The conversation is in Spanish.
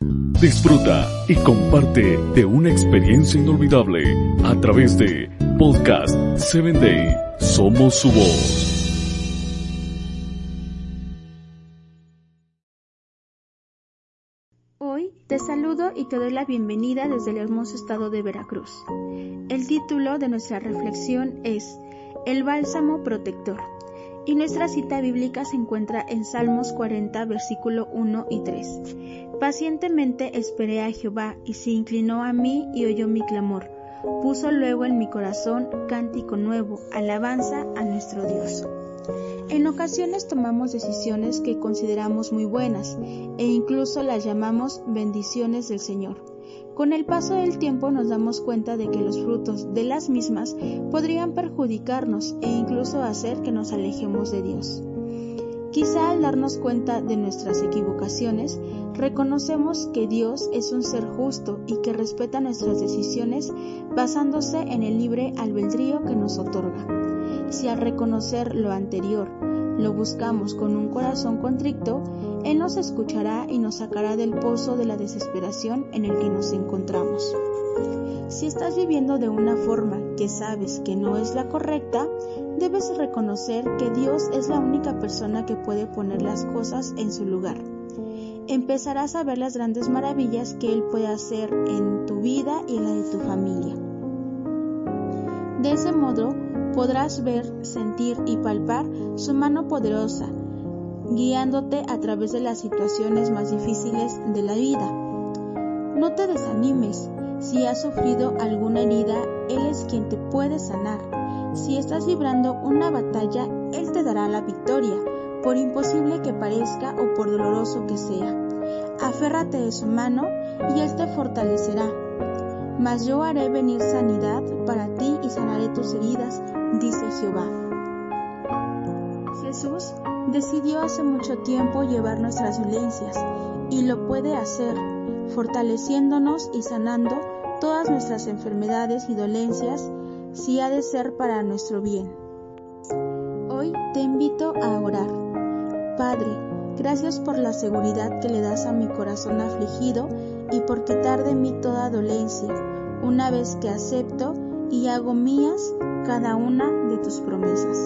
Disfruta y comparte de una experiencia inolvidable a través de Podcast 7 Day. Somos su voz. Hoy te saludo y te doy la bienvenida desde el hermoso estado de Veracruz. El título de nuestra reflexión es El bálsamo protector y nuestra cita bíblica se encuentra en Salmos 40, versículo 1 y 3. Pacientemente esperé a Jehová y se inclinó a mí y oyó mi clamor. Puso luego en mi corazón cántico nuevo, alabanza a nuestro Dios. En ocasiones tomamos decisiones que consideramos muy buenas e incluso las llamamos bendiciones del Señor. Con el paso del tiempo nos damos cuenta de que los frutos de las mismas podrían perjudicarnos e incluso hacer que nos alejemos de Dios. Quizá al darnos cuenta de nuestras equivocaciones, reconocemos que Dios es un ser justo y que respeta nuestras decisiones basándose en el libre albedrío que nos otorga. Si al reconocer lo anterior lo buscamos con un corazón contrito, él nos escuchará y nos sacará del pozo de la desesperación en el que nos encontramos. Si estás viviendo de una forma que sabes que no es la correcta, debes reconocer que Dios es la única persona que puede poner las cosas en su lugar. Empezarás a ver las grandes maravillas que Él puede hacer en tu vida y en la de tu familia. De ese modo podrás ver, sentir y palpar su mano poderosa guiándote a través de las situaciones más difíciles de la vida. No te desanimes. Si has sufrido alguna herida, Él es quien te puede sanar. Si estás librando una batalla, Él te dará la victoria, por imposible que parezca o por doloroso que sea. Aférrate de su mano y Él te fortalecerá. Mas yo haré venir sanidad para ti y sanaré tus heridas, dice Jehová. Jesús decidió hace mucho tiempo llevar nuestras dolencias y lo puede hacer, fortaleciéndonos y sanando todas nuestras enfermedades y dolencias si ha de ser para nuestro bien. Hoy te invito a orar. Padre, gracias por la seguridad que le das a mi corazón afligido y por quitar de mí toda dolencia, una vez que acepto y hago mías cada una de tus promesas.